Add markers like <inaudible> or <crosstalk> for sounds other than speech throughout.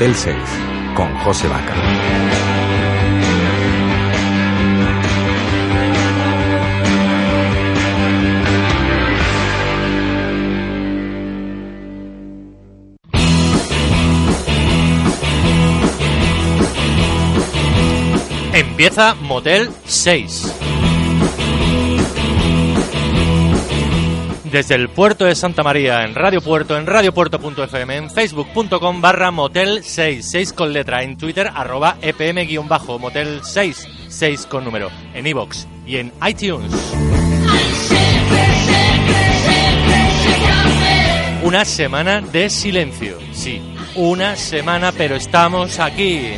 Motel 6 con José Vaca. Empieza Motel 6. Desde el puerto de Santa María, en Radio Puerto, en radiopuerto.fm, en facebook.com barra motel 6, 6 con letra, en Twitter arroba epm-bajo, motel 6, 6 con número, en iVoox y en iTunes. Una semana de silencio, sí, una semana, pero estamos aquí.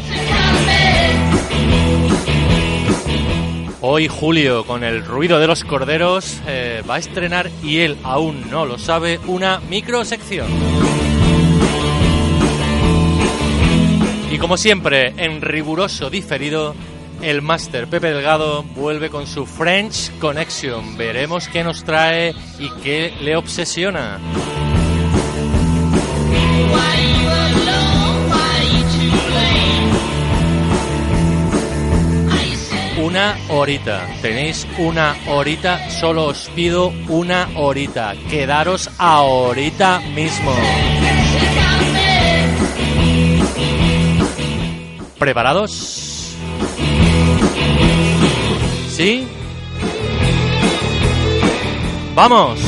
Hoy Julio, con el ruido de los corderos, eh, va a estrenar, y él aún no lo sabe, una microsección. Y como siempre, en riguroso diferido, el máster Pepe Delgado vuelve con su French Connection. Veremos qué nos trae y qué le obsesiona. Una horita. Tenéis una horita, solo os pido una horita. Quedaros ahorita mismo. ¿Preparados? ¿Sí? ¡Vamos!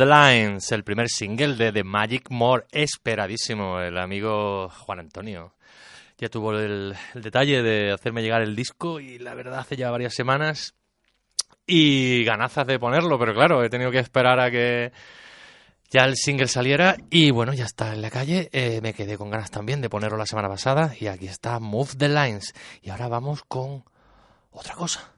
The Lines, el primer single de The Magic More, esperadísimo. El amigo Juan Antonio ya tuvo el, detalle de hacerme llegar el disco y la verdad hace ya varias semanas y ganazas de ponerlo, pero claro, he tenido que esperar a que ya el single saliera y bueno, ya está en la calle. Eh, me quedé con ganas también de ponerlo la semana pasada y aquí está Move the Lines. Y ahora vamos con otra cosa.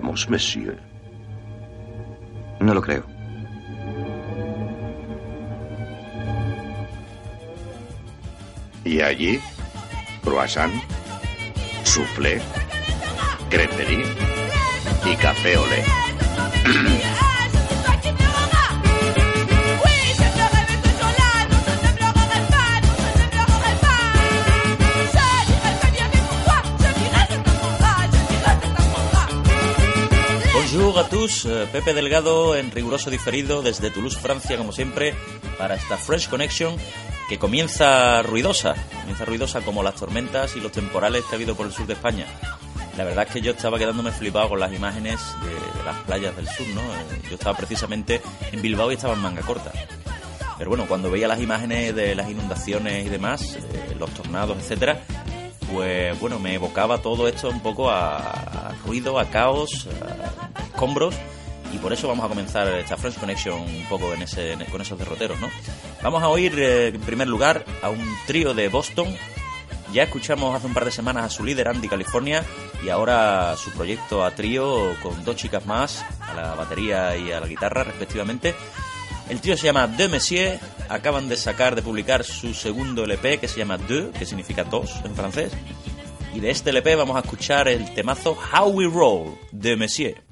Conocemos, monsieur. No lo creo. Y allí, croissant, soufflé, creperie y café olé. <clears throat> A eh, Pepe Delgado en riguroso diferido desde Toulouse, Francia, como siempre, para esta Fresh Connection que comienza ruidosa, comienza ruidosa como las tormentas y los temporales que ha habido por el sur de España. La verdad es que yo estaba quedándome flipado con las imágenes de, las playas del sur, ¿no? Eh, yo estaba precisamente en Bilbao y estaba en manga corta. Pero bueno, cuando veía las imágenes de las inundaciones y demás, eh, los tornados, etcétera, pues bueno, me evocaba todo esto un poco a, ruido, a caos, a escombros y por eso vamos a comenzar esta French Connection un poco en ese, con esos derroteros, ¿no? Vamos a oír eh, en primer lugar a un trío de Boston. Ya escuchamos hace un par de semanas a su líder Andy California y ahora su proyecto a trío con dos chicas más, a la batería y a la guitarra respectivamente. El trío se llama De Messier, acaban de sacar, de publicar su segundo LP que se llama Deux, que significa dos en francés. Y de este LP vamos a escuchar el temazo How We Roll de Messier.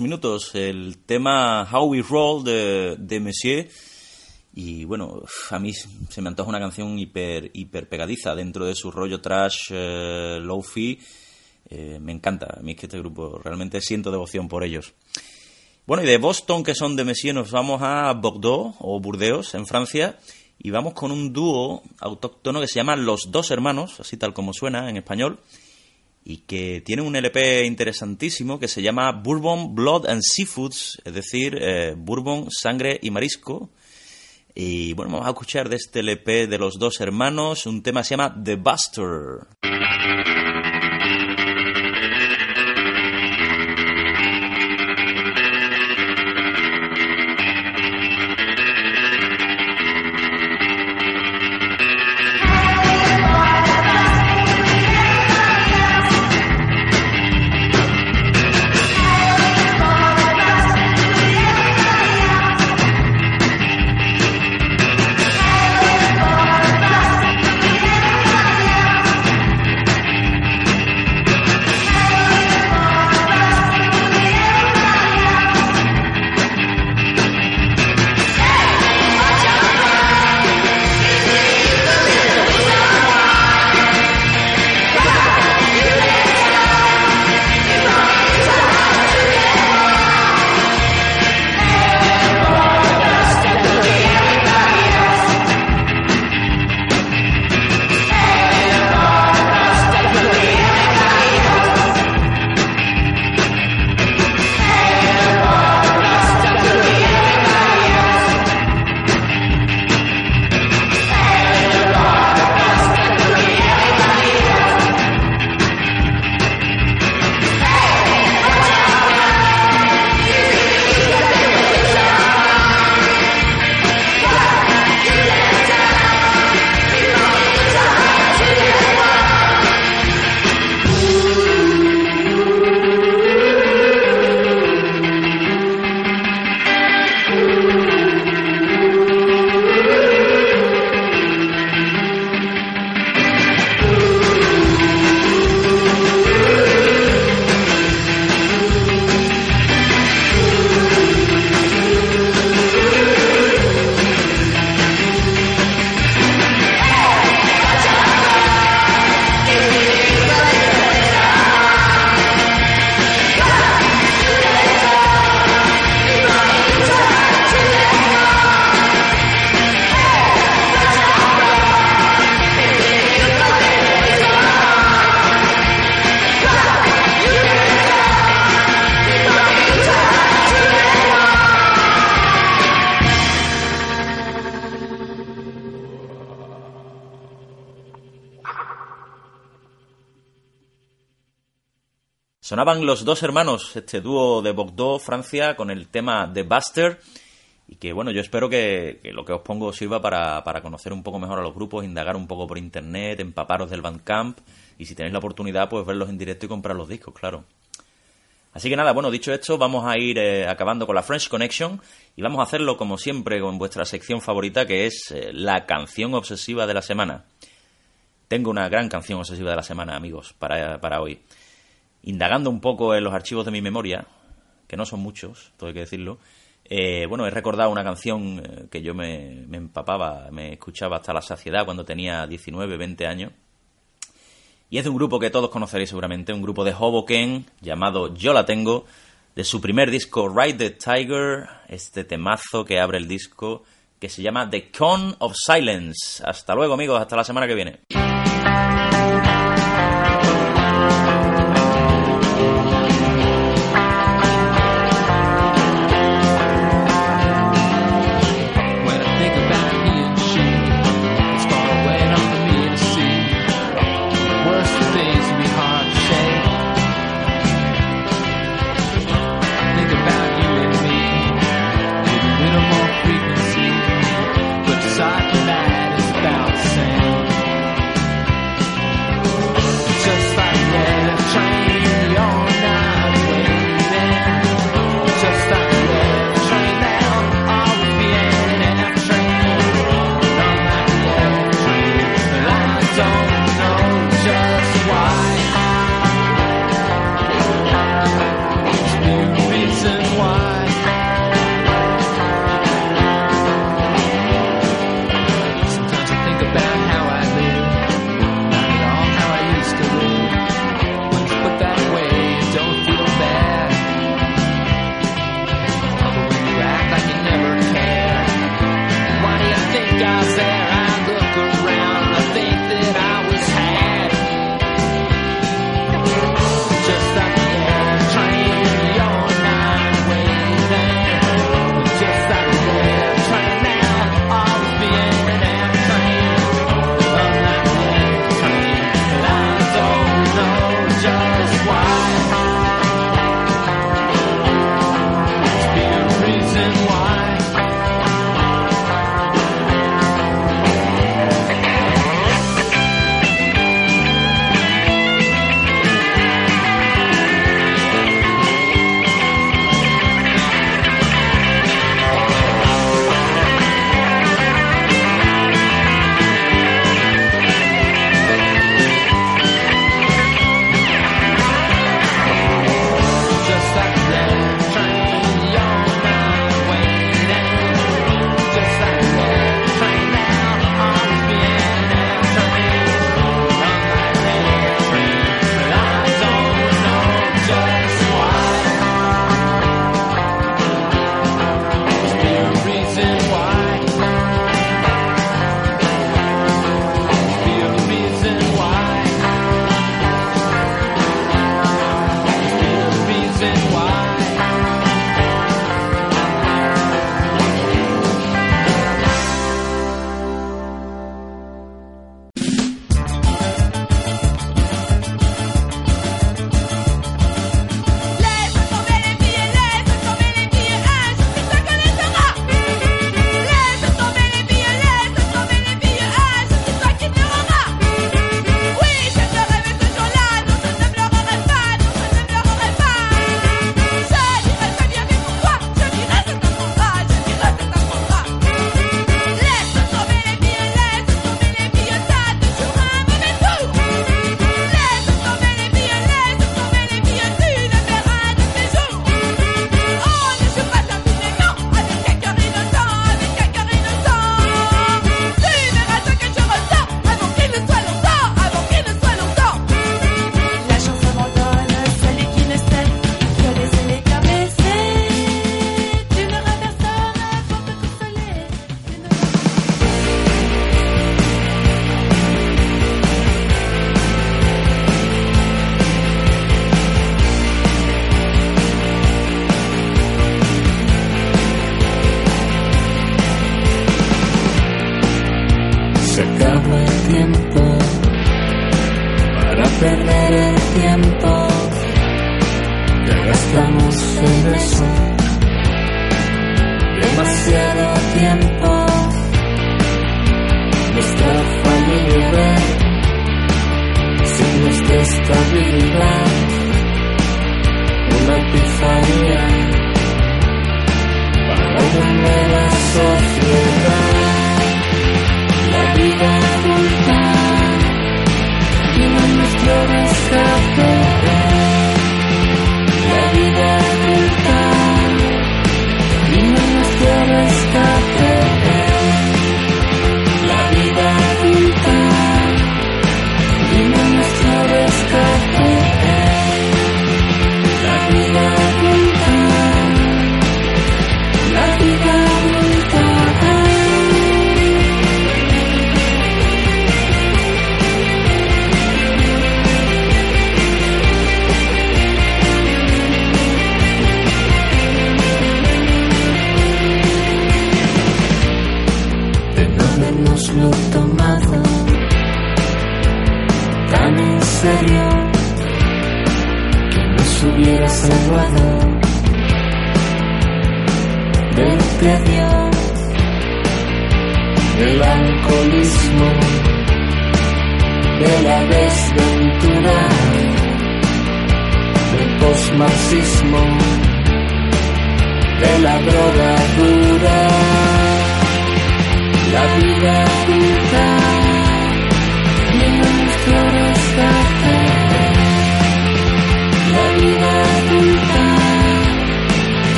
Minutos el tema How We Roll de, de Monsieur. Y bueno, a mí se me antoja una canción hiper, hiper pegadiza dentro de su rollo trash, eh, low-fi. Eh, me encanta, a mí es que este grupo realmente siento devoción por ellos. Bueno, y de Boston, que son de Messier, nos vamos a Bordeaux o Burdeos, en Francia, y vamos con un dúo autóctono que se llama Los Dos Hermanos, así tal como suena en español y que tiene un LP interesantísimo que se llama Bourbon, Blood and Seafoods, es decir, eh, Bourbon, Sangre y Marisco. Y bueno, vamos a escuchar de este LP de los dos hermanos un tema que se llama The Buster. Sonaban los dos hermanos, este dúo de Bordeaux, Francia, con el tema The Buster. Y que bueno, yo espero que, lo que os pongo sirva para, para, conocer un poco mejor a los grupos, indagar un poco por internet, empaparos del Bandcamp. Y si tenéis la oportunidad, pues verlos en directo y comprar los discos, claro. Así que nada, bueno, dicho esto, vamos a ir eh, acabando con la French Connection y vamos a hacerlo como siempre con vuestra sección favorita, que es eh, la canción obsesiva de la semana. Tengo una gran canción obsesiva de la semana, amigos, para, para hoy indagando un poco en los archivos de mi memoria, que no son muchos, todo hay que decirlo, eh, bueno, he recordado una canción eh, que yo me, empapaba, me escuchaba hasta la saciedad cuando tenía 19, 20 años. Y es de un grupo que todos conoceréis seguramente, un grupo de Hoboken llamado Yo la tengo, de su primer disco Ride the Tiger, este temazo que abre el disco que se llama The Con of Silence. Hasta luego amigos, hasta la semana que viene.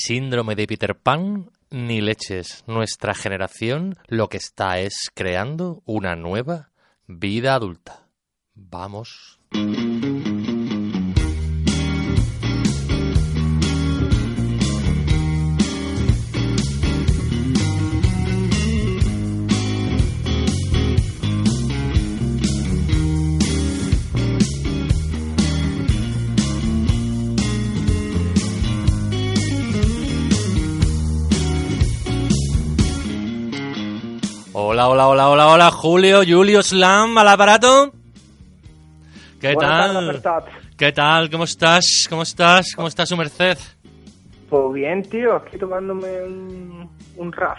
Síndrome de Peter Pan, ni leches. Nuestra generación lo que está es creando una nueva vida adulta. Vamos. Hola, hola, hola, hola, hola, Julio, Julio Slam al aparato. ¿Qué Buenas tal? tardes, ¿Qué tal? ¿Cómo estás? ¿Cómo estás? ¿Cómo está su merced? Pues bien, tío, aquí tomándome un, un RAF,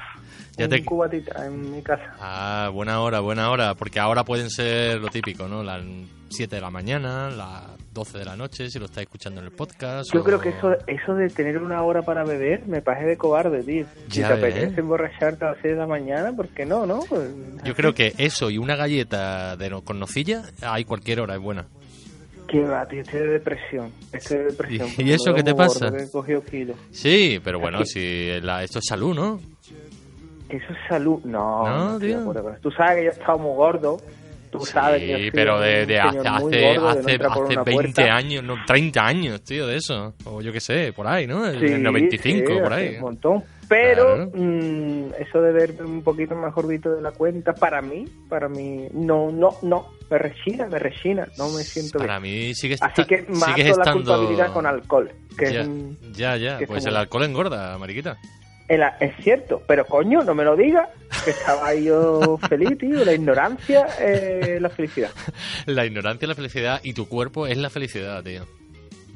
Ya un te- cubatita en mi casa. Ah, buena hora, buena hora, porque ahora pueden ser lo típico, ¿no? Las 7 de la mañana, las 12 de la noche, si lo estáis escuchando en el podcast. Yo o- creo que eso, eso de tener una hora para beber me parece de cobarde, tío. Si te apetece emborracharte a las 6 de la mañana, ¿por qué no, no? Pues, Yo creo que eso y una galleta de no- con nocilla, hay cualquier hora, es buena. Que va, tío, estoy de depresión. Estoy de depresión. <laughs> ¿Y- eso qué te pasa? gordo, he cogido kilos. Sí, pero bueno, si la- esto es salud, ¿no? Eso es salud. No, No, no, tío. eso. Tú sabes que yo he estado muy gordo. Tú sabes que Sí, pero de, de hace, hace, gordo, de no hace, entrar por hace una 20 puerta. años, no, 30 años, tío, de eso. O yo qué sé, por ahí, ¿no? Sí, el 95, sí, por hace ahí. Un montón. Pero Claro. mm, eso de verme un poquito más gordito de la cuenta, para mí, para mí, no, no, no. Me rechina, me rechina. No me siento Para bien. mí sigues, Así que mato la estando... culpabilidad con alcohol. Que ya, es, ya, ya, que es pues el alcohol engorda, mariquita. Es cierto, pero coño, no me lo digas. Que estaba yo <laughs> feliz, tío. La ignorancia es la felicidad. La ignorancia es la felicidad y tu cuerpo es la felicidad, tío.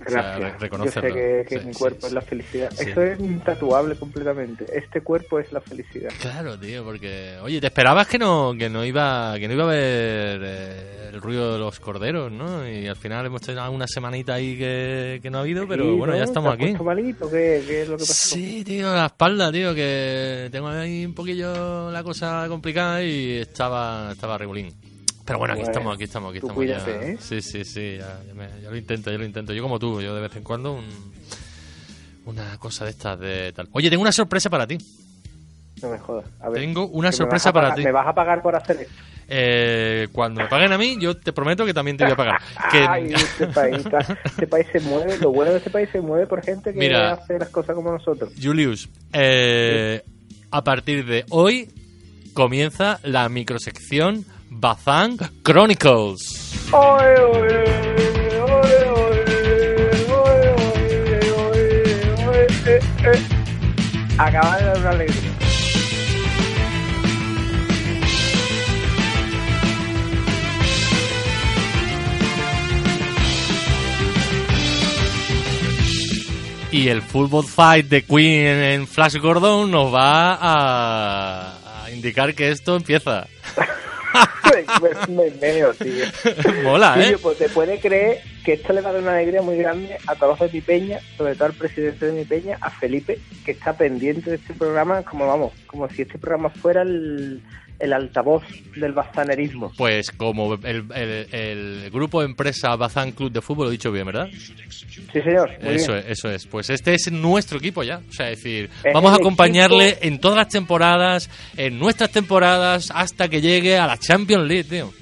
O sea, Gracias. Yo sé reconocerlo. que, que Sí, mi cuerpo sí. es la felicidad. Sí. Eso es tatuable completamente. Este cuerpo es la felicidad. Claro, tío, porque oye, te esperabas que no que no iba que no iba a haber eh, el ruido de los corderos, ¿no? Y al final hemos tenido una semanita ahí que, que no ha habido, pero bueno, ¿no? ya ¿Te estamos has aquí. malito? ¿Qué, qué es lo que pasó? Sí, tío, la espalda, tío, que tengo ahí un poquillo la cosa complicada y estaba estaba regulín. Pero bueno, aquí Bueno, estamos, aquí estamos, aquí estamos ya. ¿eh? Sí, sí, sí, ya, ya me- ya lo intento, yo lo intento. Yo como tú, yo de vez en cuando un- una cosa de estas de tal. Oye, tengo una sorpresa para ti. No me jodas. A ver, Tengo una sorpresa para pagar- ti. ¿Me vas a pagar por hacer esto? Eh, cuando me paguen a mí, yo te prometo que también te voy a pagar. <laughs> Que- Ay, este país, <laughs> este país se mueve. Lo bueno de este país se mueve por gente que Mira. hace las cosas como nosotros. Julius, eh, a partir de hoy comienza la microsección Bazán Chronicles. Oye. Acaba de dar una alegría. Y el Football Fight de Queen en Flash Gordon nos va a, a indicar que esto empieza. Me, me meo, tío. Mola, ¿eh? Tío, pues te puede creer que esto le va a dar una alegría muy grande a todos de mi peña, sobre todo al presidente de mi peña, a Felipe, que está pendiente de este programa, como vamos, como si este programa fuera el, el altavoz del bazanerismo. Pues como el, el- el grupo empresa Bazán Club de Fútbol, lo he dicho bien, ¿verdad? Sí, señor. Eso bien. es, eso es. Pues este es nuestro equipo ya. O sea, es decir, Es vamos a acompañarle equipo- en todas las temporadas, en nuestras temporadas, hasta que llegue a la Champions League, tío.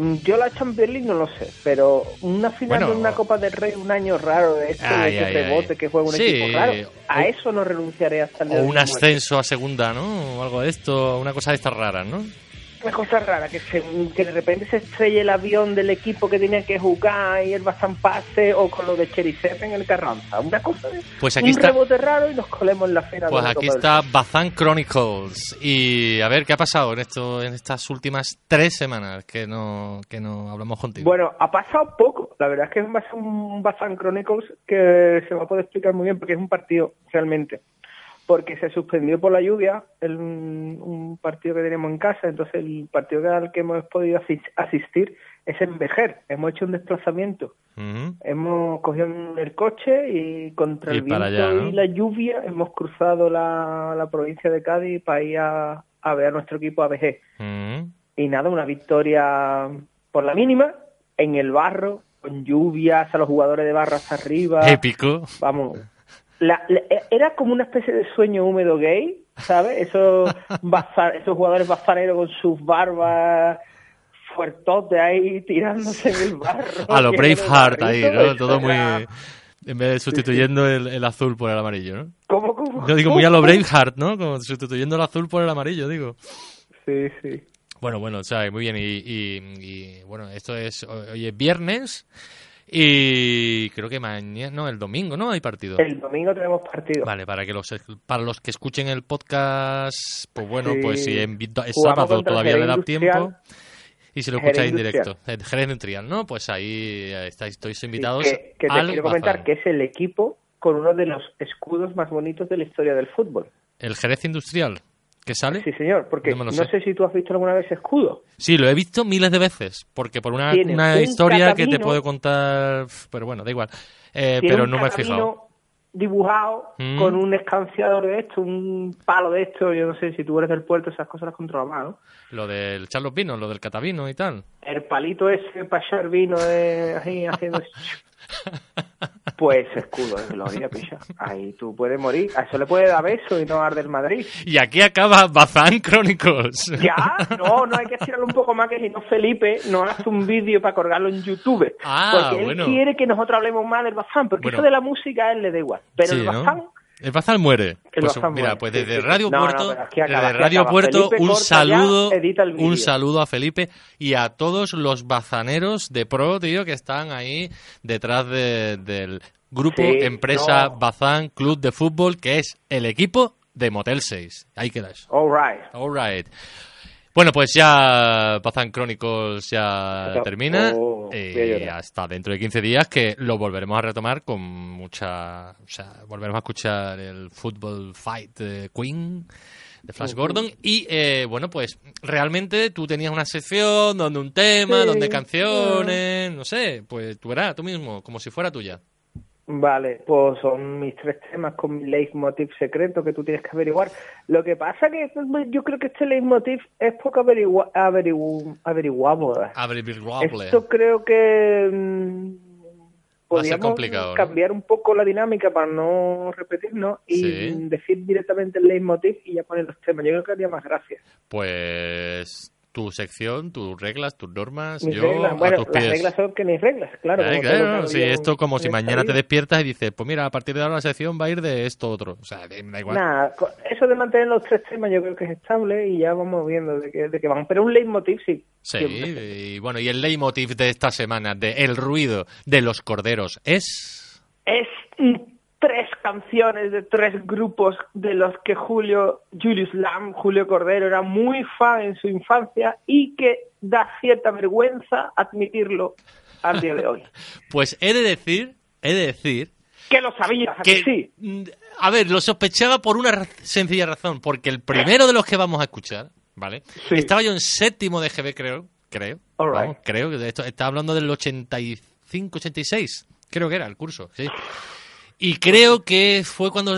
Mm, Yo la Champions League no lo sé, pero una final Bueno. de una Copa del Rey, un año raro de esto, Ay, de que ay, rebote, ay. que juega un Sí, equipo raro, a o- eso no renunciaré hasta el O un ascenso a segunda, ¿no? O algo de esto, una cosa de estas raras, ¿no? Una cosa rara, que, se, que de repente se estrelle el avión del equipo que tenía que jugar y el Bazán pase o con lo de Cherisepe en el Carranza. Una cosa de Pues aquí un está- rebote raro y nos colemos en la fena. Pues aquí Copa del está Bazán Chronicles. Y a ver, ¿qué ha pasado en esto en estas últimas tres semanas que no, que no hablamos contigo? Bueno, ha pasado poco. La verdad es que ser un Bazán Chronicles que se va a poder explicar muy bien porque es un partido realmente. Porque se suspendió por la lluvia el- un partido que tenemos en casa. Entonces, el partido al que hemos podido asis- asistir es en Vejer. Hemos hecho un desplazamiento. Hemos cogido el coche y contra el viento para allá, ¿no? y la lluvia hemos cruzado la, la provincia de Cádiz para ir a, a ver a nuestro equipo ABG. Ujú. Y nada, una victoria por la mínima, en el barro, con lluvias, a los jugadores de barras arriba. Épico. Vamos. La- la- era como una especie de sueño húmedo gay, ¿sabes? Esos, <laughs> baza- esos jugadores bazaneros con sus barbas fuertotes ahí tirándose en el barro. A lo Braveheart ahí, ¿no? Todo muy... En vez de sustituyendo el, el azul por el amarillo, ¿no? ¿Cómo, cómo? Yo digo muy a lo Braveheart, ¿no? Como sustituyendo el azul por el amarillo, digo. Sí, sí. Bueno, bueno, o sea, muy bien. Y, y- y, bueno, esto es hoy es viernes y creo que mañana, no, el domingo, ¿no? Hay partido. El domingo tenemos partido. Vale, para que los para los que escuchen el podcast, pues bueno, Sí. pues si en, es sábado todavía le da tiempo. Y si lo escucháis en directo, el Jerez Industrial, ¿no? Pues ahí estáis, estáis invitados que, que te al quiero comentar que es el equipo con uno de los escudos más bonitos de la historia del fútbol. El Jerez Industrial, ¿que sale? Sí, señor, porque No me no, sé. sé si tú has visto alguna vez escudo. Sí, lo he visto miles de veces, porque por una, una un historia que te puedo contar, pero bueno, da igual. Eh, pero no me he fijado. dibujado Mm. con un escanciador de esto, un palo de esto. Yo no sé si tú eres del puerto, esas cosas las controlas más, ¿no? Lo del Charlos Vino, lo del Catavino y tal. El palito ese para echar vino de, ahí haciendo. <laughs> Pues escudo de gloria, picha. Ahí tú puedes morir. A eso le puede dar beso y no arder el Madrid. Y aquí acaba Bazán Chronicles. Ya, no, no hay que estirarlo un poco más que si no Felipe nos hace un vídeo para colgarlo en YouTube. Ah, porque él bueno. quiere que nosotros hablemos más del Bazán, porque Bueno. eso de la música a él le da igual. Pero Sí, el ¿no? El Bazán muere. El Pues, mira, muere, pues desde. Radio No, no, Puerto, aquí acaba, desde Radio. Puerto, Felipe, un ya, saludo, un saludo a Felipe y a todos los bazaneros de pro, tío, que están ahí detrás de- del grupo Sí, empresa no. Bazán Club de Fútbol, que es el equipo de Motel 6. Ahí queda eso. all right. All right. Bueno, pues ya Bazán Chronicles ya termina. oh, eh, y hasta dentro de 15 días que lo volveremos a retomar con mucha... O sea, volveremos a escuchar el Football Fight de Queen de Flash Gordon y eh, bueno pues realmente tú tenías una sección donde un tema Sí, donde canciones no sé pues tú verás tú mismo como si fuera tuya Vale, pues son mis tres temas con mi leitmotiv secreto que tú tienes que averiguar. Lo que pasa que yo creo que este leitmotiv es poco averigua averigu- averiguable. Averiguable. Esto creo que mm, ser podríamos cambiar un poco la dinámica para no repetirnos y Sí. decir directamente el leitmotiv y ya poner los temas. Yo creo que haría más gracia. pues tu sección tus reglas tus normas Mis yo reglas, a bueno, tus las pies reglas son que mis reglas, claro. Eh, claro, cada sí, esto como en si mañana te despiertas y dices, pues mira, a partir de ahora la sección va a ir de esto otro. O sea, da igual. Nada, eso de mantener los tres temas yo creo que es estable y ya vamos viendo de qué, de qué van. Pero un leitmotiv sí. Sí, siempre. y bueno, y el leitmotiv de esta semana, de El ruido de los corderos, es... Es tres canciones de tres grupos de los que Julio, Julius Lam, Julio Cordero, era muy fan en su infancia y que da cierta vergüenza admitirlo al día de hoy. <laughs> Pues he de decir, he de decir Que lo sabías, ¿a que que... sí. mm, A ver, lo sospechaba por una ra- sencilla razón, porque el primero de los que vamos a escuchar, ¿vale? Sí. Estaba yo en séptimo de GB, creo, creo. Right. Vamos, creo que de esto está hablando del 85, 86, creo que era el curso, sí. Y creo que fue cuando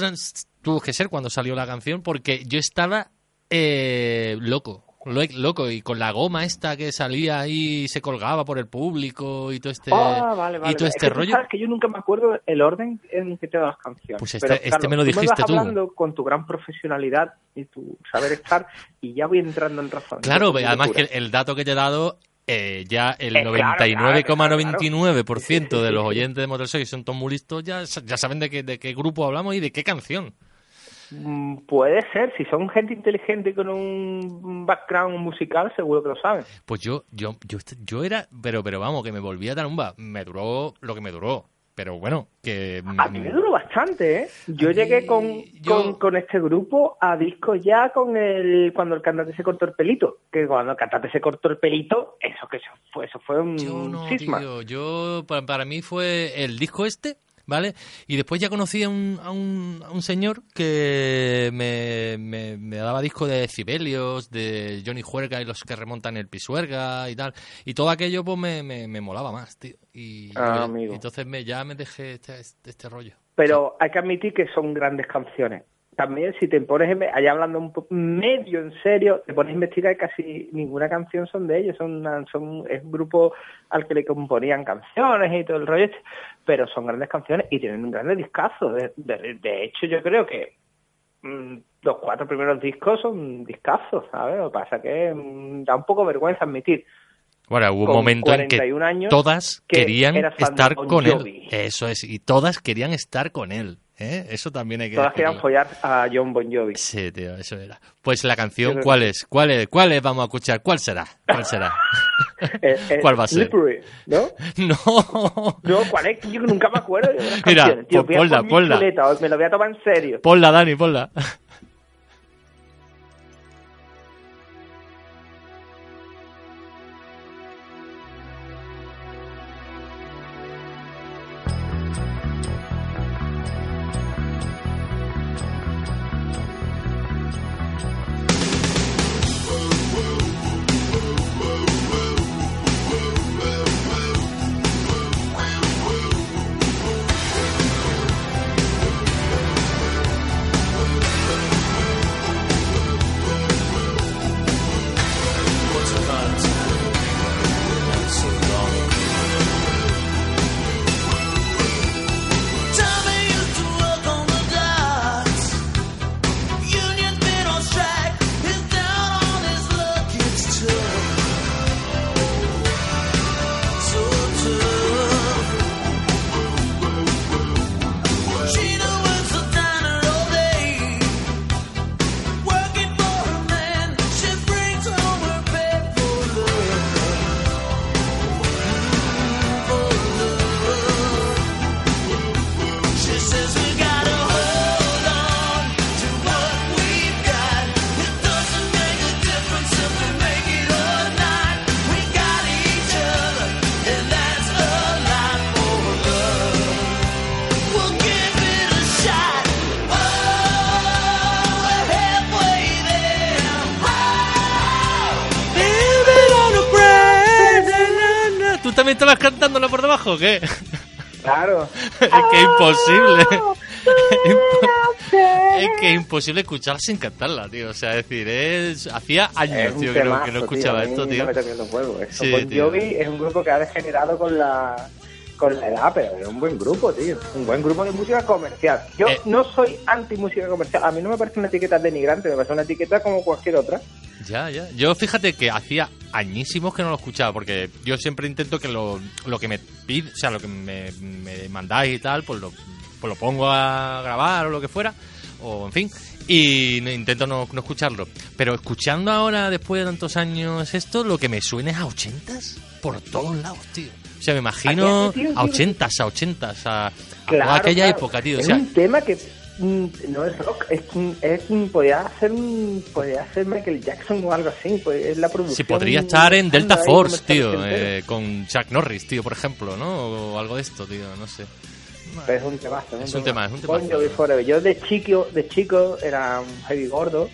tuvo que ser cuando salió la canción, porque yo estaba eh, loco, lo- loco, y con la goma esta que salía ahí y se colgaba por el público y todo este, Ah, vale, vale. y todo Es este que tú rollo. sabes que yo nunca me acuerdo el orden en que te das canciones. Pues este- Pero, este Carlos, me lo tú dijiste vas tú. hablando con tu gran profesionalidad y tu saber estar y ya voy entrando en razón. Claro, además que el dato que te he dado, eh, ya el Eh, claro, claro, 99,99% sí, de los oyentes de Motor 6 son todos muy listos, ya, ya saben de qué, de qué grupo hablamos y de qué canción. Mm, Puede ser, si son gente inteligente con un background musical, seguro que lo saben. Pues yo, yo, yo, yo era, pero, pero vamos, que me volvía tarumba. Me duró lo que me duró. Pero bueno, que... A mí me duró bastante, ¿eh? Yo mí- llegué con, yo- con, con este grupo a discos ya con el cuando el cantante se cortó el pelito. Que cuando el cantante se cortó el pelito, eso que eso fue, eso fue un Yo no, cisma. tío. Yo, para, para mí fue el disco este, ¿vale? Y después ya conocí a un, a un, a un señor que me, me, me daba disco de Cibelios, de Johnny Juerga y los que remontan el Pisuerga y tal. Y todo aquello, pues, me, me, me molaba más, tío. Y, Ah, y- entonces me, ya me dejé este, este rollo. Pero hay que admitir que son grandes canciones. También si te pones, allá hablando un po- medio en serio, te pones a investigar casi ninguna canción son de ellos. Son, una- son Es un grupo al que le componían canciones y todo el rollo. Pero son grandes canciones y tienen un gran discazo. De, de- de hecho, yo creo que mm, los cuatro primeros discos son discazos, ¿sabes? Lo que pasa que mm, da un poco vergüenza admitir. Bueno, hubo un momento en que 41 años, todas que querían estar con Jovi. él. Eso es, y todas querían estar con él. ¿Eh? Eso también hay que Todas querían follar a John Bon Jovi. Sí, tío, eso era. Pues la canción, ¿cuál es? ¿Cuál es? ¿Cuál es? Vamos a escuchar. ¿Cuál será? ¿Cuál será? <laughs> Eh, eh, ¿Cuál va a ser? Slippery, ¿no? <laughs> No. No, ¿cuál es? Yo nunca me acuerdo de <laughs> las Mira. Tío, ponla, ponla. chuleta, me lo voy a tomar en serio. Ponla, Dani, ponla. Estabas cantándolo por debajo o qué? Claro. <laughs> es que es imposible. <laughs> es que es imposible escucharla sin cantarla, tío. O sea, es decir, es... hacía años, tío, que no, temazo, que no tío, escuchaba esto, no tío. me toques los huevos. Eso, Sí, Bon tío. Jovi es un grupo que ha degenerado con la con la edad, pero es un buen grupo, tío. Un buen grupo de música comercial. Yo Eh. no soy anti música comercial. A mí no me parece una etiqueta denigrante, me parece una etiqueta como cualquier otra. Ya, ya. Yo fíjate que hacía añísimos que no lo escuchaba, porque yo siempre intento que lo, lo que me pid, o sea, lo que me, me mandáis y tal, pues lo, pues lo pongo a grabar o lo que fuera, o en fin, y intento no, no escucharlo. Pero escuchando ahora, después de tantos años, esto, lo que me suena es a ochentas por todos lados, tío. O sea, me imagino a ochentas, a ochentas, a, a Claro, toda aquella claro. época, tío. O Es sea, un tema que no es rock, es, es podría ser un, podría ser Michael Jackson o algo así, pues es la producción. si podría estar en Delta Force, tío, eh, con Chuck Norris, tío, por ejemplo, ¿no? O algo de esto, tío, no sé. Pero es un temazo, Es un tema, es un Bon. Jovi Forever. Yo de chico, de chico era un heavy gordo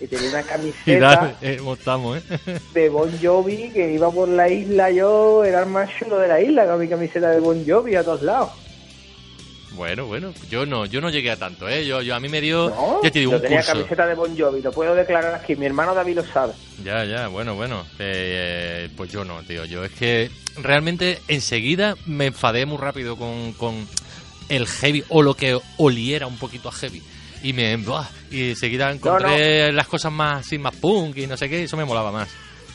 y tenía una Y camiseta dale, eh, ¿cómo estamos, eh? <laughs> de Bon Jovi que iba por la isla. Yo era el más chulo de la isla con mi camiseta de Bon Jovi a todos lados. Bueno, bueno, yo no, yo no llegué a tanto, ¿eh? Yo, yo a mí me dio, No, ya te digo, yo un tenía curso. camiseta de Bon Jovi, lo puedo declarar aquí. Mi hermano David lo sabe. Ya, ya, bueno, bueno. Eh, pues yo no, tío. Yo es que realmente enseguida me enfadé muy rápido con, con el heavy o lo que oliera un poquito a heavy. Y me buah, y enseguida encontré las cosas más así, más punk y no sé qué, y eso me molaba más.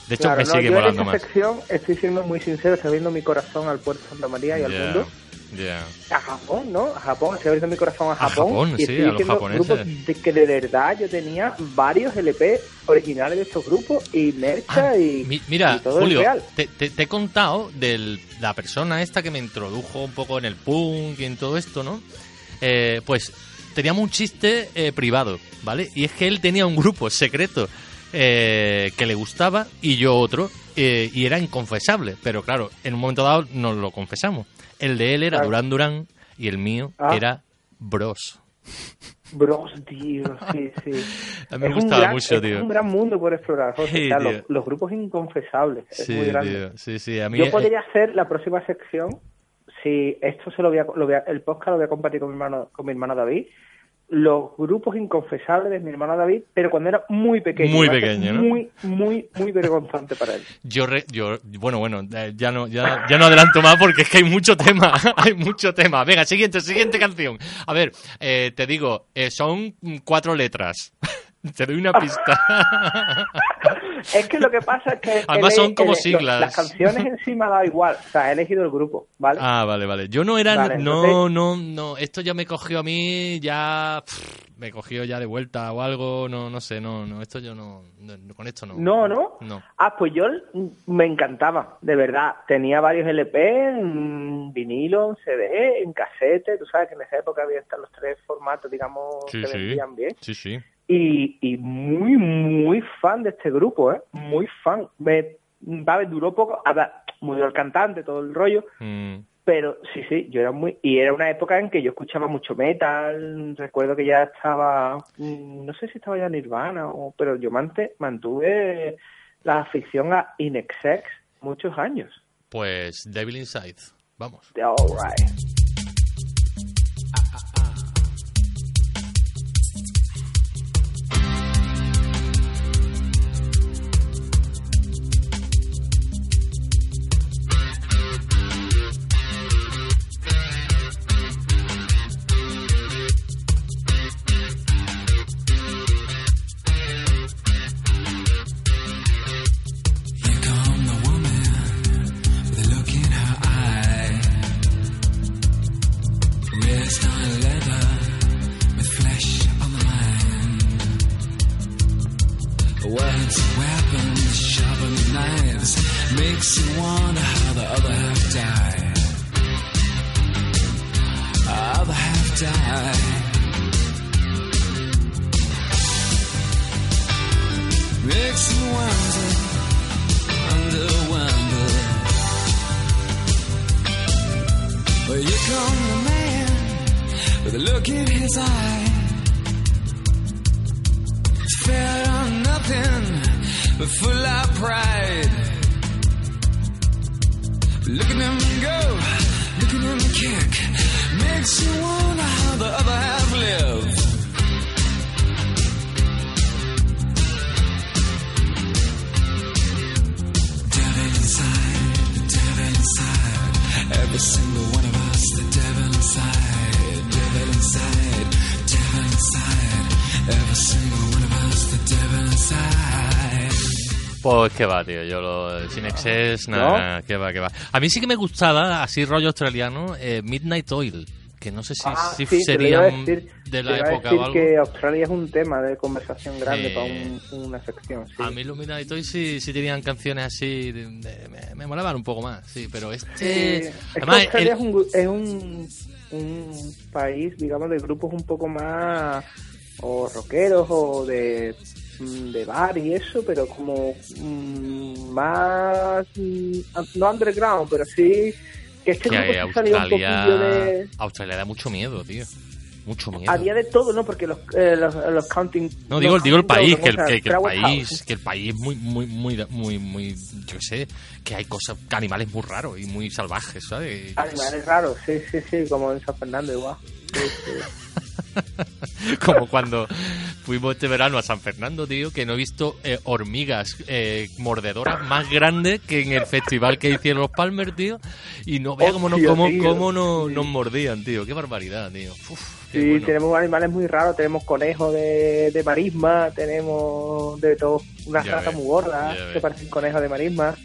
De hecho, Claro, me no, sigue yo en molando esta más. sección estoy siendo muy sincero, estoy abriendo mi corazón al puerto de Santa María y al mundo. Ya. A Japón, ¿no? A Japón, estoy abriendo mi corazón a A Japón. Japón, y sí, estoy a los japoneses. grupos de que de verdad yo tenía varios LP originales de estos grupos y mercha Ah, y, mi- mira, y todo Julio, te, te- te he contado de la persona esta que me introdujo un poco en el punk y en todo esto, ¿no? Eh, pues teníamos un chiste eh, privado, ¿vale? Y es que él tenía un grupo secreto eh, que le gustaba y yo otro, eh, y era inconfesable, pero claro, en un momento dado nos lo confesamos. El de él era Claro. Duran Duran y el mío Ah. era Bros. Bros, tío, sí, sí. <laughs> A mí me Es gustaba gran- mucho, es tío. un gran mundo por explorar, José. Sí, O sea, tío. los, los grupos inconfesables. Es Sí, muy grande. tío, sí, sí, a mí... Yo podría hacer la próxima sección, si esto se lo voy a, lo voy a- el podcast lo voy a compartir con mi hermano, con mi hermano David, los grupos inconfesables de mi hermano David, pero cuando era muy pequeño. Muy pequeño, ¿no? Muy, muy, muy vergonzante para él. Yo, re- yo, bueno, bueno, eh, ya no, ya, ya no adelanto más porque es que hay mucho tema, <laughs> hay mucho tema. Venga, siguiente, siguiente canción. A ver, eh, te digo, eh, son cuatro letras. <laughs> Te doy una pista. <laughs> Es que lo que pasa es que... Además él- son como él- siglas. Las canciones <laughs> en sí me ha dado igual. O sea, he elegido el grupo, ¿vale? Ah, vale, vale. Yo no era, Vale, no, entonces- no, no, esto ya me cogió a mí, ya, pff, me cogió ya de vuelta o algo, no, no sé, no, no, esto yo no, no, con esto no. No, ¿no? No. Ah, pues yo me encantaba, de verdad. Tenía varios LP, en vinilo, en CD, en casete. Tú sabes que en esa época había hasta los tres formatos, digamos, Sí, que sí. vendían bien. Sí, sí. Y, y muy, muy fan de este grupo, ¿eh? Muy fan. Me, ¿sabes? Duró poco, murió el cantante, todo el rollo. Mm, Pero sí, sí, yo era muy... Y era una época en que yo escuchaba mucho metal, recuerdo que ya estaba... mm, No sé si estaba ya Nirvana, o, pero yo mantuve la afición a Inexex muchos años. pues Devil Inside, vamos. All right. Sin excess, nada, ¿No? que va, que va. A mí sí que me gustaba, así rollo australiano, eh, Midnight Oil. Que no sé si, Ah, si sí, te lo iba a serían decir, de la época decir o algo. que Australia es un tema de conversación grande para un- una sección. Sí. A mí los Midnight Oil sí, sí tenían canciones así, de- de- me, me molaban un poco más, sí, pero este... Es que Australia el- es, un, es un, un país, digamos, de grupos un poco más o rockeros o de, de bar y eso, pero como mm, más, mm, no underground, pero sí que este que grupo salía un poquillo Australia, de... Australia da mucho miedo, tío. Mucho miedo. Había de todo, ¿no? Porque los, eh, los, los counting... No, digo, digo el país, que el, que, que el país, House. que el país es muy, muy, muy, muy, muy, yo sé, que hay cosas, animales muy raros y muy salvajes, ¿sabes? Animales raros, sí, sí, sí, como en San Fernando igual. Sí, sí. <laughs> <laughs> Como cuando fuimos este verano a San Fernando, tío, que no he visto eh, hormigas eh, mordedoras más grandes que en el festival que hicieron los Palmer, tío. Y no vea cómo, no, Hostia, cómo, cómo no- nos mordían, tío. Qué barbaridad, tío. Uf, qué Sí, bueno. tenemos animales muy raros, tenemos conejos de, de marisma, tenemos de todo, ratas ves, muy ves. que parecen conejos de marisma.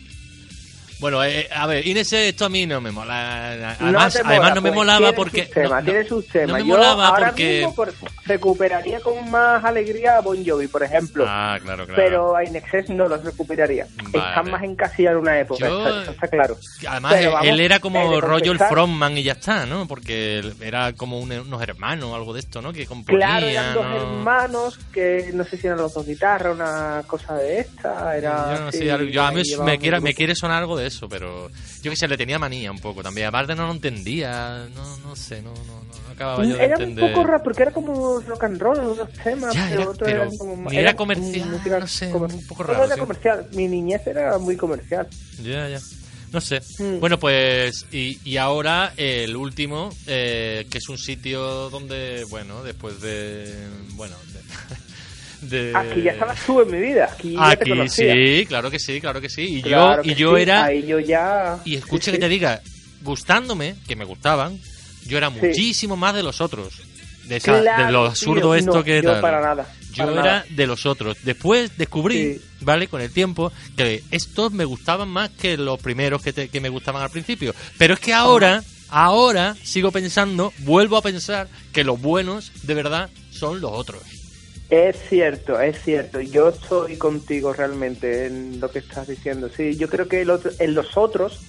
Bueno, eh, a ver, Inés, esto a mí no me mola. No Además, te mola, además no me pues, molaba tiene porque. sus temas, no, no- tiene sus temas. no me Yo molaba ahora porque. mismo por- recuperaría con más alegría a Bon Jovi, por ejemplo. Ah, claro, claro. Pero a Inexcess no los recuperaría. Vale. Están más encasillados en una época, Yo- está claro. Además, Pero él- vamos, él era como rollo el frontman y ya está, ¿no? Porque era como un- unos hermanos o algo de esto, ¿no? Que componían. Claro, eran dos ¿no? hermanos que no sé si eran los dos guitarras, una cosa de esta. Era, Yo no sé, yo a mí me quiere, me quiere sonar algo de eso, pero yo que sé, le tenía manía un poco también. Aparte no lo entendía, no, no sé, no, no, no, acababa yo de Era un entender. poco raro porque era como rock and roll unos temas, Ya, pero era- otros pero eran como ni era comercial, música no sé, comer- un poco raro, era sí. comercial. Mi niñez era muy comercial. Ya, ya. No sé. Mm. Bueno, pues, y, y ahora el último, eh, que es un sitio donde, bueno, después de. Bueno, de. <laughs> de- Aquí ya estabas tú en mi vida. Aquí, ya te Aquí conocía. sí, claro que sí, claro que sí. Y Claro yo, y yo sí, era. Ahí yo ya. Y escucha sí, que sí. te diga, gustándome, que me gustaban, yo era muchísimo más de los otros. De, esa- Claro, de lo absurdo tío, esto no, que yo tal. para nada, Yo para era nada. de los otros. Después descubrí. ¿vale? Con el tiempo, que estos me gustaban más que los primeros que, te- que me gustaban al principio. Pero es que ahora, ahora sigo pensando, vuelvo a pensar que los buenos de verdad son los otros. Es cierto, es cierto. Yo estoy contigo realmente en lo que estás diciendo. Sí, yo creo que el otro- en los otros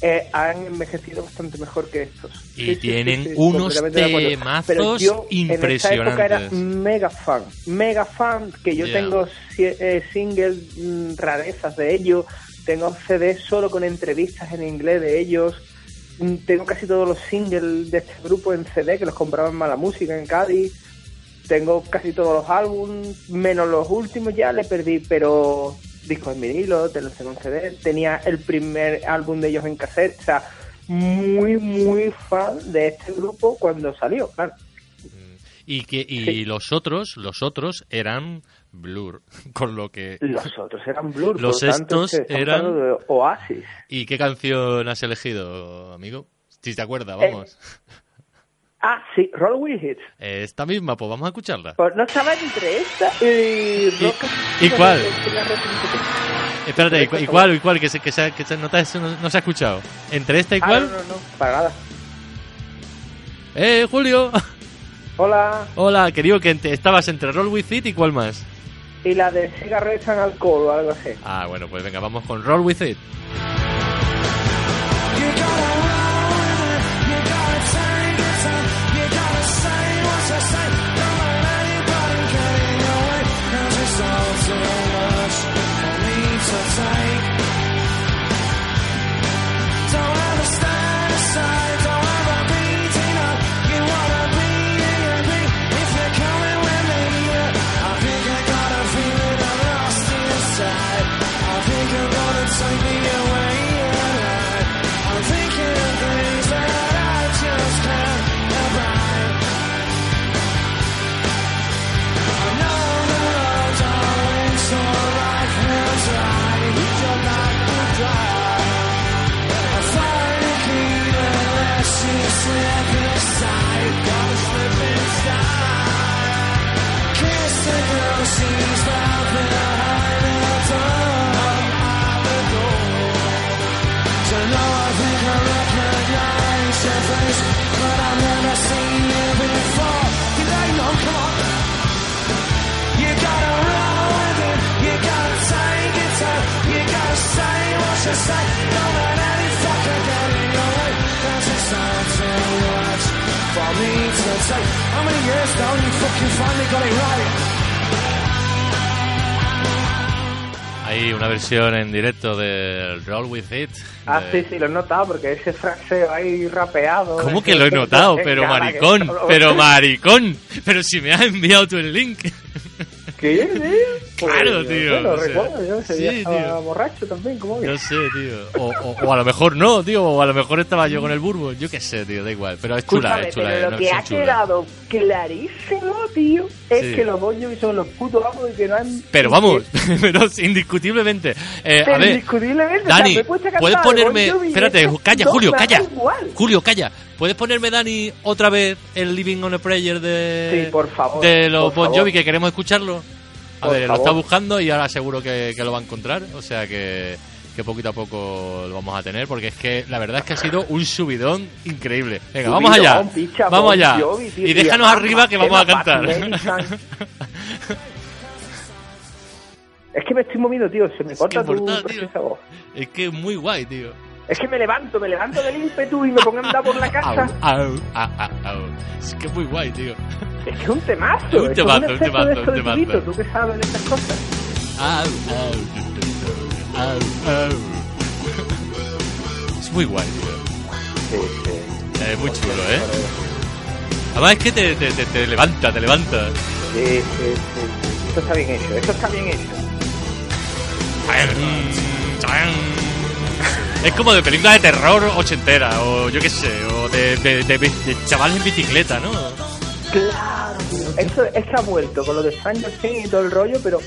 eh, han envejecido bastante mejor que estos. Y Sí, sí, sí, tienen sí, unos temazos Pero yo En esa época era impresionantes. mega fan, mega fan, que yo tengo eh, singles, mm, rarezas de ellos, tengo CDs solo con entrevistas en inglés de ellos, mm, tengo casi todos los singles de este grupo en CD que los compraba en Mala Música en Cádiz. Tengo casi todos los álbumes, menos los últimos ya le perdí, pero discos en vinilo, te los en CD. Tenía el primer álbum de ellos en cassette, o sea, muy, muy fan de este grupo cuando salió, claro. Y que y Sí. los otros, los otros eran Blur, <laughs> con lo que Los otros eran Blur, Los por tanto, estos eran- de Oasis. ¿Y qué canción has elegido, amigo? Si te acuerdas, Eh, vamos. Ah, sí, Roll With It. Esta misma, pues vamos a escucharla. Pues no estaba entre esta y Rock y cuál? Espérate, ¿y, y cuál? ¿Y cuál? Que se, que se, que se nota eso no, no se ha escuchado. ¿Entre esta y Ah, cuál? no, no, no, para nada. ¡Eh, Julio! Hola, Hola, que digo que estabas entre Roll With It y cuál más. y la de cigarretas en alcohol o algo así. Ah, bueno, pues venga, vamos con Roll With It. Hay una versión en directo del Roll With It. Ah, sí, sí, lo he notado porque ese fraseo ahí rapeado. ¿Cómo que lo he notado? Pero maricón, pero maricón. Pero si me has enviado tú el link. ¿Qué? es? Claro, Pues, tío, Yo lo o sea, recuerdo, yo ese sí, día estaba tío. borracho también, ¿cómo que? No sé, tío. O, o- o a lo mejor no, tío. O a lo mejor estaba yo con el burbo. Yo qué sé, tío. Da igual. Pero es chula, Escúchame, es chula. pero eh, lo no, que ha chulas. quedado clarísimo, tío, es Sí. que los Bon Jovi son los putos amos y que no han... Pero vamos, <laughs> pero indiscutiblemente. Eh, a ver, indiscutiblemente, o sea, Dani, me he puesto a cantar ¿puedes de ponerme. Bon Jovi y Espérate, calla, Julio, calla. Julio, calla. ¿Puedes ponerme, Dani, otra vez el Living on a Prayer de. Sí, por favor, De los por Bon favor. Jovi que queremos escucharlo? A lo está buscando y ahora seguro que, que lo va a encontrar. O sea que. Que poquito a poco lo vamos a tener, porque es que la verdad es que ha sido un subidón increíble. Venga, vamos allá. picha, Vamos allá. Jovi, tío, y déjanos ama, arriba que vamos a cantar. <laughs> Es que me estoy moviendo, tío, se me Es corta tu voz. es que es muy guay, tío. Es que me levanto, me levanto del ímpetu y me pongo a andar por la casa. <laughs> au, au, au, au. Es que es muy guay, tío. Es que es un temazo. Un es temazo, un temazo, un temazo. Tú que sabes de estas cosas. Au, au, au, au. Es muy guay, tío. Sí, sí. Es muy chulo, ¿eh? Además es que te, te, te, te levanta, te levanta. Sí, sí, sí, sí. Esto está bien hecho, esto está bien hecho. Es como de película de terror ochentera, o yo qué sé, o de, de, de, chavales en bicicleta, ¿no? Claro, tío. Esto es que ha vuelto con lo de Stranger Things y todo el rollo, pero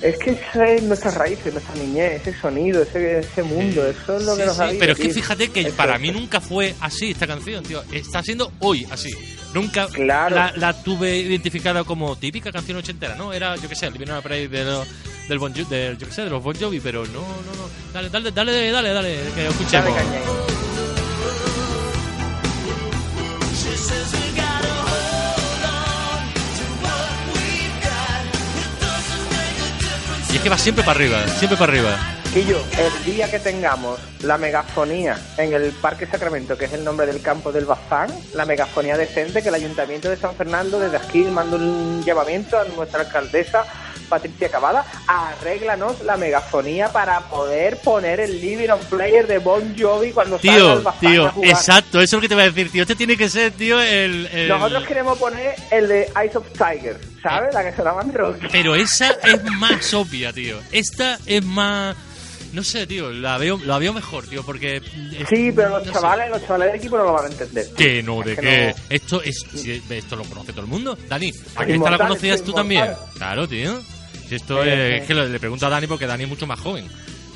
es que eso es nuestras raíces, nuestra niñez, ese sonido, ese, ese mundo, eso es lo que nos sí, ha pero es que tío. fíjate que Eso para es. mí nunca fue así esta canción, tío. Está siendo hoy así. Nunca Claro. la, la tuve identificada como típica canción ochentera, ¿no? Era, yo qué sé, el Living on a Prayer de lo- del bon, del, yo qué sé, de los Bon Jovi, pero no, no, no. Dale, dale, dale, dale, dale, que escuchemos. Dale Y es que va siempre para arriba, siempre para arriba. Quillo, el día que tengamos la megafonía en el Parque Sacramento, que es el nombre del campo del Bazán, la megafonía decente que el Ayuntamiento de San Fernando desde aquí manda un llamamiento a nuestra alcaldesa Patricia Cavada, arréglanos la megafonía para poder poner el Living on Player de Bon Jovi cuando salga Tío, el Bazán a tío, exacto, eso es lo que te voy a decir, tío. Este tiene que ser, tío, el. el- Nosotros queremos poner el de Eyes of Tiger, ¿sabes? La que sonaba en rock. Pero esa es más obvia, tío. Esta es más. No sé, tío, la veo, la veo mejor, tío, porque. Sí, pero los no sé. chavales, los chavales del equipo no lo van a entender. Que no, de Es qué. no- Esto es. Esto lo conoce todo el mundo. Dani, ¿a que esta la conocías tú también? Claro, tío. Si esto es, que le, le pregunto a Dani porque Dani es mucho más joven.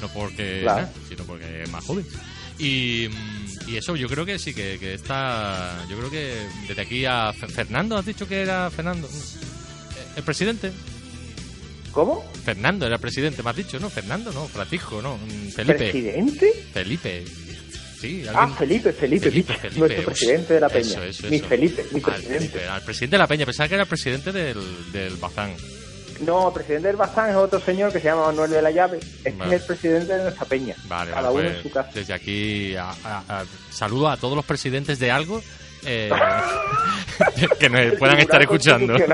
No porque. Claro. nada, sino porque es más joven. Y. mm, Y eso, yo creo que sí, que, que está. Yo creo que desde aquí a Fe- Fernando, ¿has dicho que era Fernando? Eh, ¿El presidente? ¿Cómo? Fernando era presidente, me has dicho, ¿no? Fernando, no, Francisco, no. mm, Felipe. ¿Presidente? Felipe. Sí, Ah, Felipe, Felipe, Felipe, Felipe, nuestro presidente de la Peña. eso, eso, mi eso. Felipe, mi Al presidente. Felipe, al presidente de la Peña, pensaba que era el presidente del, del Bazán. No, el presidente del Bazán es otro señor que se llama Manuel de la Llave. Este Vale. es el presidente de nuestra Peña. Vale, Cada uno pues, en su casa. desde aquí a- a- a- saludo a todos los presidentes de algo eh, <laughs> que nos puedan estar escuchando. <laughs>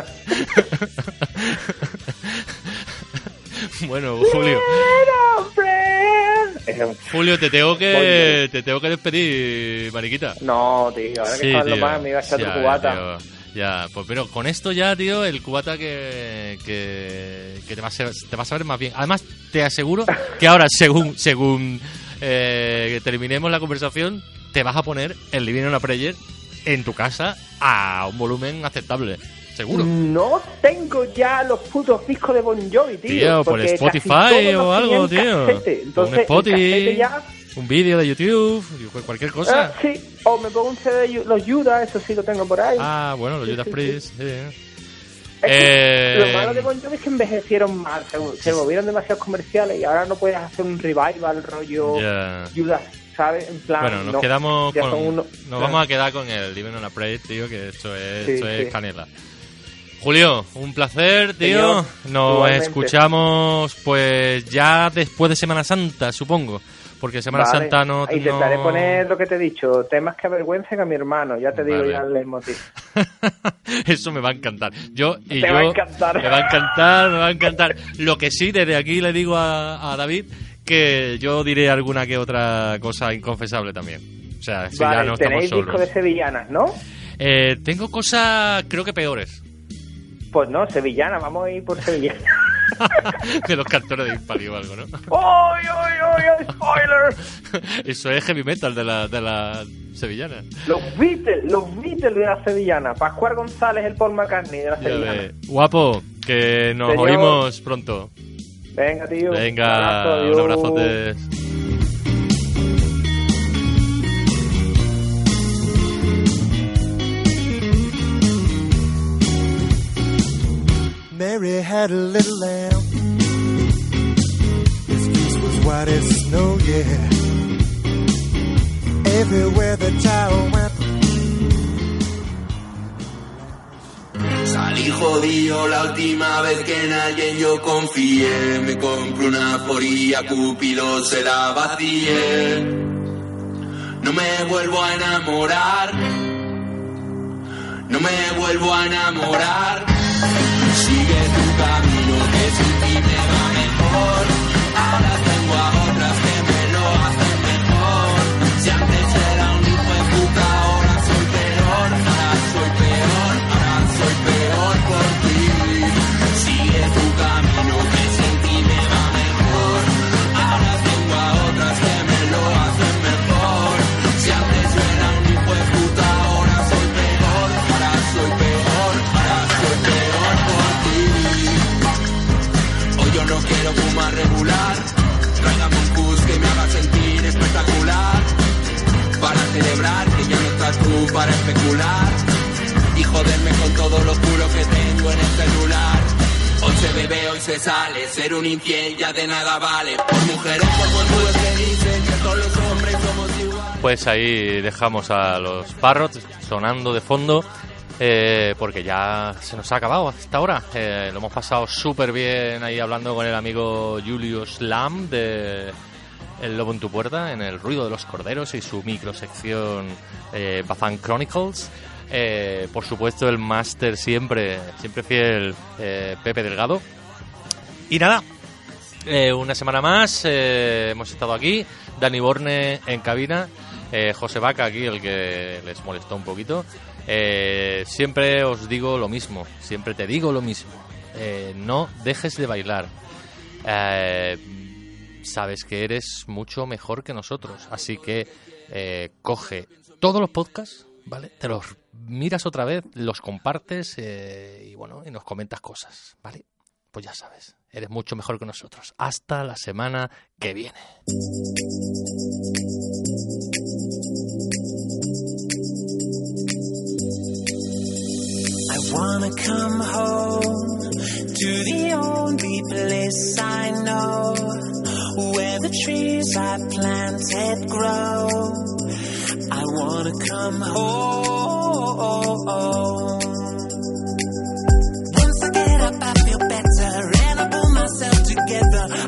Bueno, Julio, Julio, te tengo que te tengo que despedir, mariquita. No, tío, ahora que Sí, en lo más me iba a echar tu cubata. tío. Ya, pues pero con esto ya, tío, el cubata que, que, que te, va a te va a saber más bien. Además, te aseguro que ahora, según según eh, terminemos la conversación, te vas a poner el Living on a Prayer en tu casa a un volumen aceptable. Seguro. No tengo ya los putos discos de Bon Jovi, tío. Tío, por Spotify o algo, tío. Entonces, Spotify, ya un vídeo de YouTube, cualquier cosa. Ah, sí, o me pongo un CD de los Judas, eso sí lo tengo por ahí. Ah, bueno, los Sí, Judas sí, Priest, sí. Es que Eh, Lo malo de Bon Jovi es que envejecieron mal, se, se volvieron demasiados comerciales y ahora no puedes hacer un revival rollo Ya. Judas, ¿sabes? En plan, Bueno, nos no, quedamos con. uno- Nos vamos a quedar con el Living on a Prayer, tío, que esto es, Sí, esto es sí. canela. Julio, un placer, tío. Señor, Nos igualmente. escuchamos, pues ya después de Semana Santa, supongo. Porque Semana Vale. Santa no... Intentaré no- poner lo que te he dicho, temas que avergüencen a mi hermano. Ya te digo Vale. ya el leitmotiv. <laughs> Eso me va a encantar. Yo y Te yo va a encantar. me va a encantar, me va a encantar. Lo que sí, desde aquí le digo a, a David que yo diré alguna que otra cosa inconfesable también. O sea, si ya vale, no estamos tenéis disco solos. de sevillanas, ¿no? Eh, tengo cosas, creo que peores, Pues no, sevillana, vamos a ir por sevillana. <laughs> <laughs> de los cantores de Hispali o algo, ¿no? ¡Ay, ay, ay, ay, spoiler! <laughs> Eso es heavy metal de la, de la sevillana. Los Beatles, los Beatles de la sevillana. Pascual González, el Paul McCartney de la sevillana. Guapo, que nos Señor. oímos pronto. Venga, tío. Venga, abrazo, un adiós. Mary had a little lamb. His face was white as snow, yeah. Everywhere the child went. Salí jodido la última vez que en alguien yo confié. Me compré una foría, Cupido se la vacié. No me vuelvo a enamorar. No me vuelvo a enamorar. Sigue tu camino que sin ti me va mejor. Ahora tengo a otras fumar regular. Tráigame un bus que me haga sentir espectacular. Para celebrar que ya no estás tú para especular. Y joderme con todo lo puro que tengo en el celular. Hoy se bebe, hoy se sale. Ser un infiel ya de nada vale. Por mujeres, que dicen que todos los hombres somos iguales. Pues ahí dejamos a los Parrots sonando de fondo. Eh, porque ya se nos ha acabado hasta ahora. Eh, lo hemos pasado súper bien ahí hablando con el amigo Julius Lam de El Lobo en tu Puerta, en el ruido de los corderos y su microsección eh, Chronicles. Eh, por supuesto, el máster siempre, siempre fiel, eh, Pepe Delgado. Y nada, una semana más, hemos estado aquí, Dani Borne en cabina, José Vaca aquí, el que les molestó un poquito. Eh, siempre os digo lo mismo, siempre te digo lo mismo, eh, no dejes de bailar. Eh, sabes que eres mucho mejor que nosotros, así que coge todos los podcasts, ¿vale? Te los miras otra vez, los compartes y bueno, y nos comentas cosas, ¿vale? Pues ya sabes, eres mucho mejor que nosotros. Hasta la semana que viene. Wanna come home to the only place I know where the trees I planted grow. I wanna come home. Once I get up, I feel better and I pull myself together.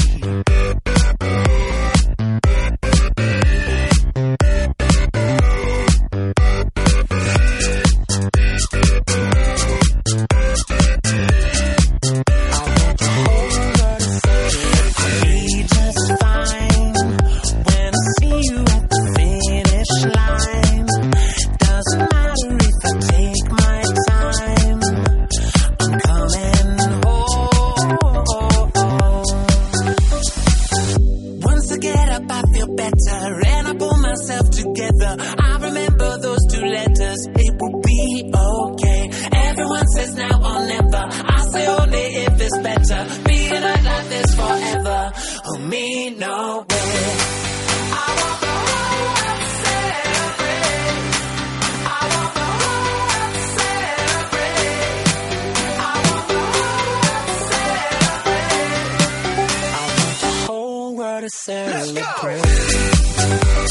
Let's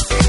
go.